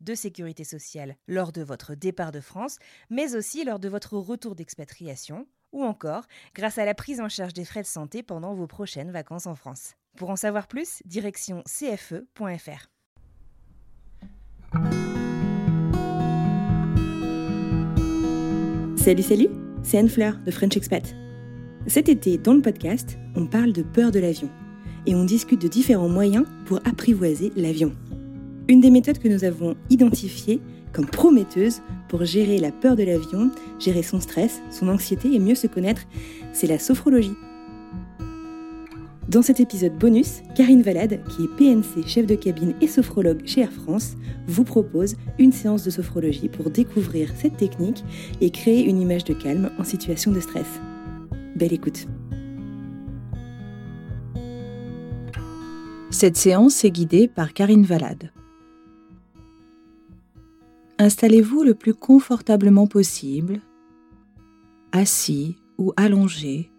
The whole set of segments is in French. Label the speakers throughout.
Speaker 1: de sécurité sociale lors de votre départ de France, mais aussi lors de votre retour d'expatriation, ou encore grâce à la prise en charge des frais de santé pendant vos prochaines vacances en France. Pour en savoir plus, direction cfe.fr.
Speaker 2: Salut, salut, c'est Anne Fleur de French Expat. Cet été, dans le podcast, on parle de peur de l'avion et on discute de différents moyens pour apprivoiser l'avion. Une des méthodes que nous avons identifiées comme prometteuse pour gérer la peur de l'avion, gérer son stress, son anxiété et mieux se connaître, c'est la sophrologie. Dans cet épisode bonus, Karine Valade, qui est PNC chef de cabine et sophrologue chez Air France, vous propose une séance de sophrologie pour découvrir cette technique et créer une image de calme en situation de stress. Belle écoute.
Speaker 3: Cette séance est guidée par Karine Valade. Installez-vous le plus confortablement possible, assis ou allongé,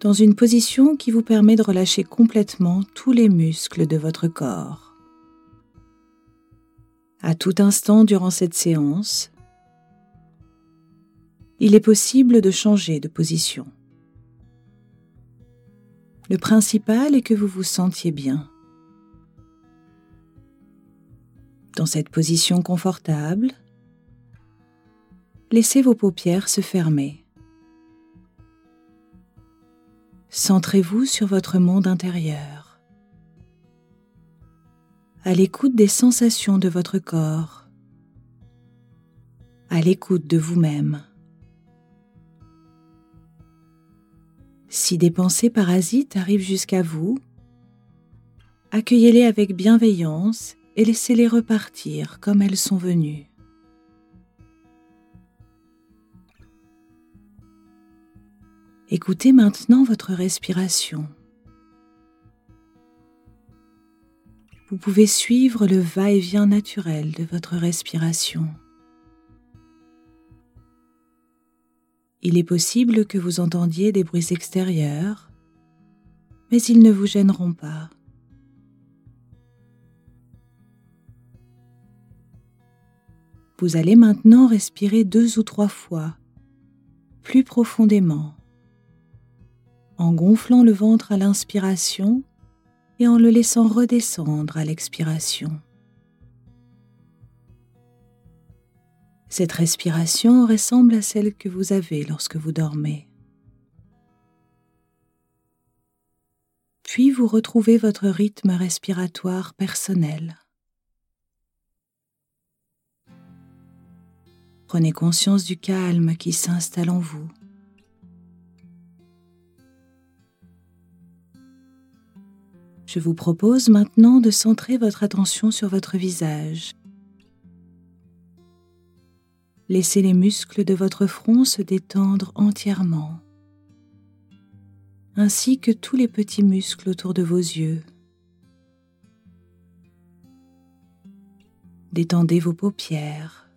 Speaker 3: dans une position qui vous permet de relâcher complètement tous les muscles de votre corps. À tout instant durant cette séance, il est possible de changer de position. Le principal est que vous vous sentiez bien. Dans cette position confortable, laissez vos paupières se fermer. Centrez-vous sur votre monde intérieur, à l'écoute des sensations de votre corps, à l'écoute de vous-même. Si des pensées parasites arrivent jusqu'à vous, accueillez-les avec bienveillance et laissez-les repartir comme elles sont venues. Écoutez maintenant votre respiration. Vous pouvez suivre le va-et-vient naturel de votre respiration. Il est possible que vous entendiez des bruits extérieurs, mais ils ne vous gêneront pas. Vous allez maintenant respirer deux ou trois fois, plus profondément, en gonflant le ventre à l'inspiration et en le laissant redescendre à l'expiration. Cette respiration ressemble à celle que vous avez lorsque vous dormez. Puis vous retrouvez votre rythme respiratoire personnel. Prenez conscience du calme qui s'installe en vous. Je vous propose maintenant de centrer votre attention sur votre visage. Laissez les muscles de votre front se détendre entièrement, ainsi que tous les petits muscles autour de vos yeux. Détendez vos paupières.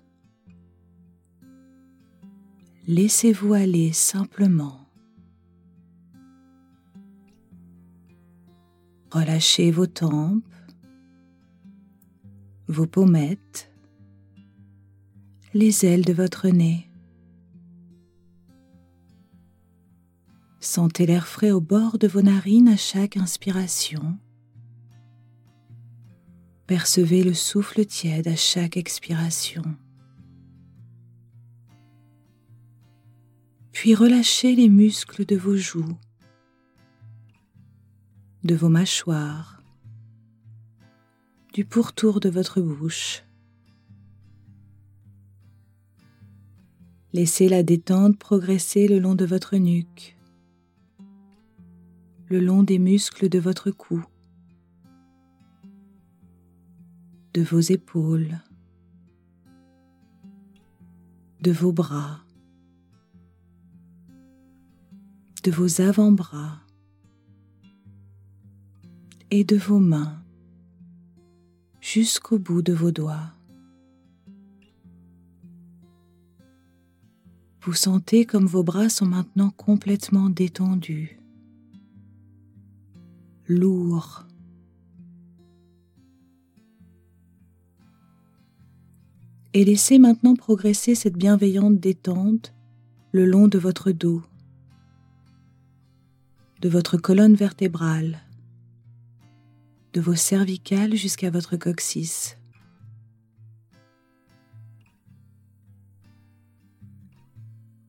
Speaker 3: Laissez-vous aller simplement. Relâchez vos tempes, vos pommettes, les ailes de votre nez. Sentez l'air frais au bord de vos narines à chaque inspiration. Percevez le souffle tiède à chaque expiration. Puis relâchez les muscles de vos joues, de vos mâchoires, du pourtour de votre bouche. Laissez la détente progresser le long de votre nuque, le long des muscles de votre cou, de vos épaules, de vos bras, de vos avant-bras et de vos mains jusqu'au bout de vos doigts. Vous sentez comme vos bras sont maintenant complètement détendus, lourds. Et laissez maintenant progresser cette bienveillante détente le long de votre dos, de votre colonne vertébrale, de vos cervicales jusqu'à votre coccyx.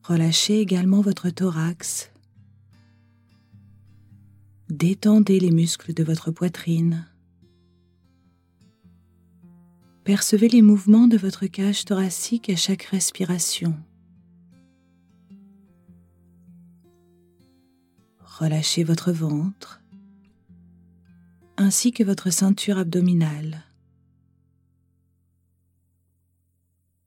Speaker 3: Relâchez également votre thorax. Détendez les muscles de votre poitrine. Percevez les mouvements de votre cage thoracique à chaque respiration. Relâchez votre ventre ainsi que votre ceinture abdominale.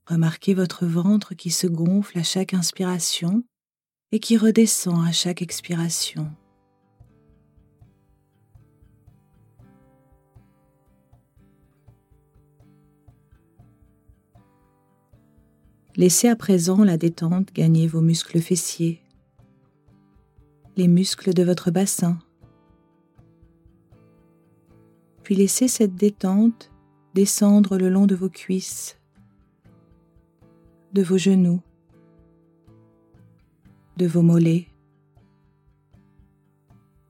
Speaker 3: Remarquez votre ventre qui se gonfle à chaque inspiration et qui redescend à chaque expiration. Laissez à présent la détente gagner vos muscles fessiers, les muscles de votre bassin, puis laissez cette détente descendre le long de vos cuisses, de vos genoux, de vos mollets,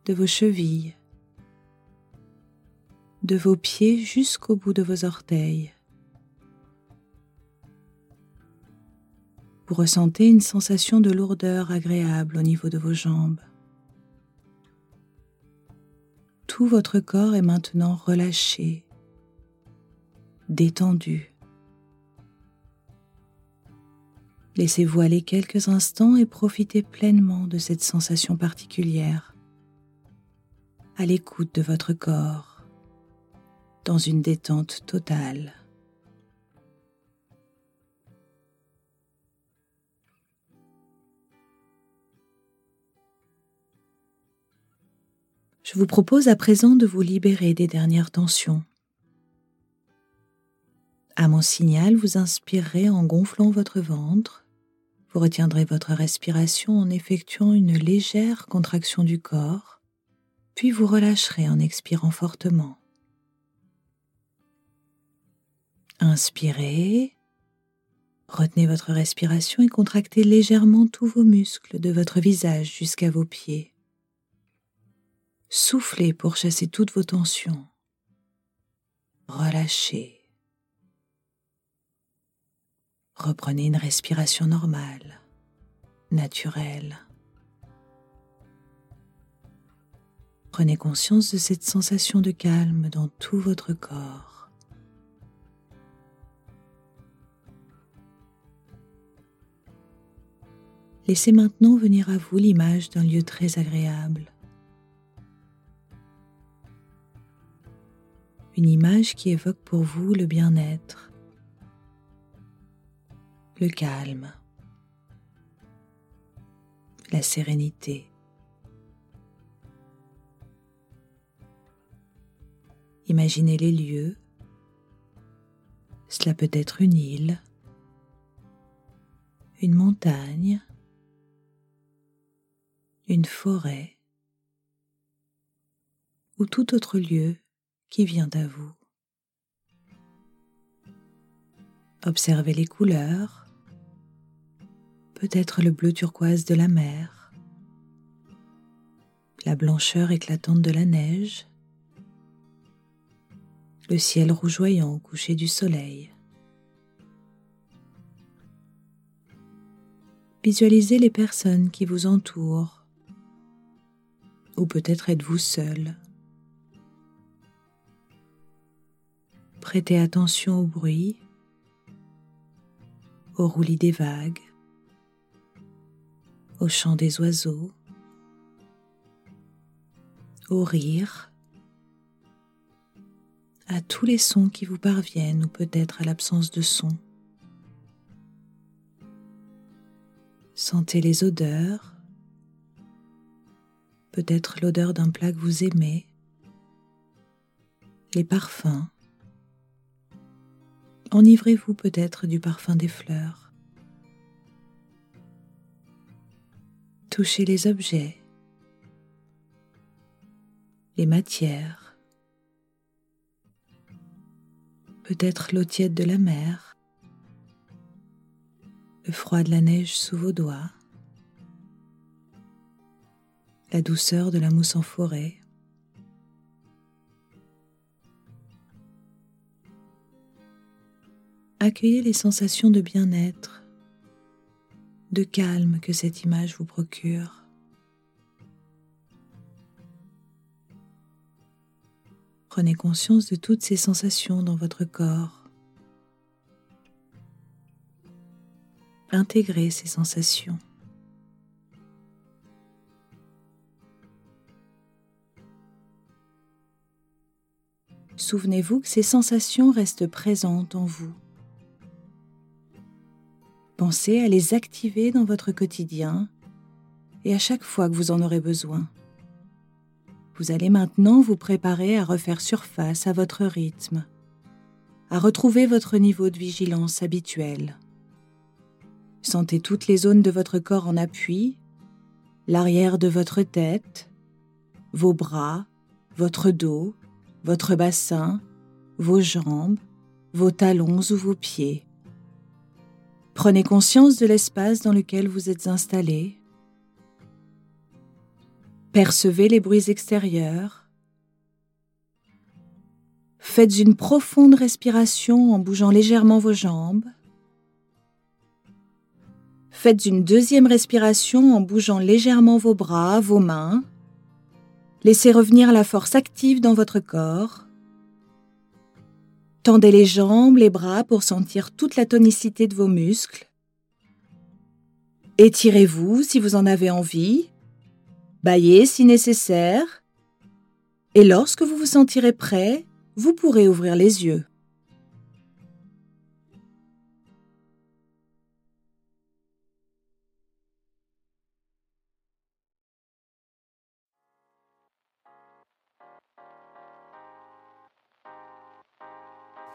Speaker 3: de vos chevilles, de vos pieds jusqu'au bout de vos orteils. Vous ressentez une sensation de lourdeur agréable au niveau de vos jambes. Tout votre corps est maintenant relâché, détendu. Laissez-vous aller quelques instants et profitez pleinement de cette sensation particulière, à l'écoute de votre corps, dans une détente totale. Je vous propose à présent de vous libérer des dernières tensions. À mon signal, vous inspirerez en gonflant votre ventre vous retiendrez votre respiration en effectuant une légère contraction du corps, puis vous relâcherez en expirant fortement. Inspirez, retenez votre respiration et contractez légèrement tous vos muscles de votre visage jusqu'à vos pieds. Soufflez pour chasser toutes vos tensions. Relâchez. Reprenez une respiration normale, naturelle. Prenez conscience de cette sensation de calme dans tout votre corps. Laissez maintenant venir à vous l'image d'un lieu très agréable. Une image qui évoque pour vous le bien-être, le calme, la sérénité. Imaginez les lieux. Cela peut être une île, une montagne, une forêt ou tout autre lieu qui vient à vous? Observez les couleurs, peut-être le bleu turquoise de la mer, la blancheur éclatante de la neige, le ciel rougeoyant au coucher du soleil. Visualisez les personnes qui vous entourent. Ou peut-être êtes-vous seul. Prêtez attention au bruit, au roulis des vagues, au chant des oiseaux, au rire, à tous les sons qui vous parviennent ou peut-être à l'absence de son. Sentez les odeurs, peut-être l'odeur d'un plat que vous aimez, les parfums. Enivrez-vous peut-être du parfum des fleurs. Touchez les objets, les matières, peut-être l'eau tiède de la mer, le froid de la neige sous vos doigts, la douceur de la mousse en forêt. Accueillez les sensations de bien-être, de calme que cette image vous procure. Prenez conscience de toutes ces sensations dans votre corps. Intégrez ces sensations. Souvenez-vous que ces sensations restent présentes en vous. Pensez à les activer dans votre quotidien et à chaque fois que vous en aurez besoin. Vous allez maintenant vous préparer à refaire surface à votre rythme, à retrouver votre niveau de vigilance habituel. Sentez toutes les zones de votre corps en appui, l'arrière de votre tête, vos bras, votre dos, votre bassin, vos jambes, vos talons ou vos pieds. Prenez conscience de l'espace dans lequel vous êtes installé. Percevez les bruits extérieurs. Faites une profonde respiration en bougeant légèrement vos jambes. Faites une deuxième respiration en bougeant légèrement vos bras, vos mains. Laissez revenir la force active dans votre corps. Tendez les jambes, les bras pour sentir toute la tonicité de vos muscles. Étirez-vous si vous en avez envie. Baillez si nécessaire. Et lorsque vous vous sentirez prêt, vous pourrez ouvrir les yeux.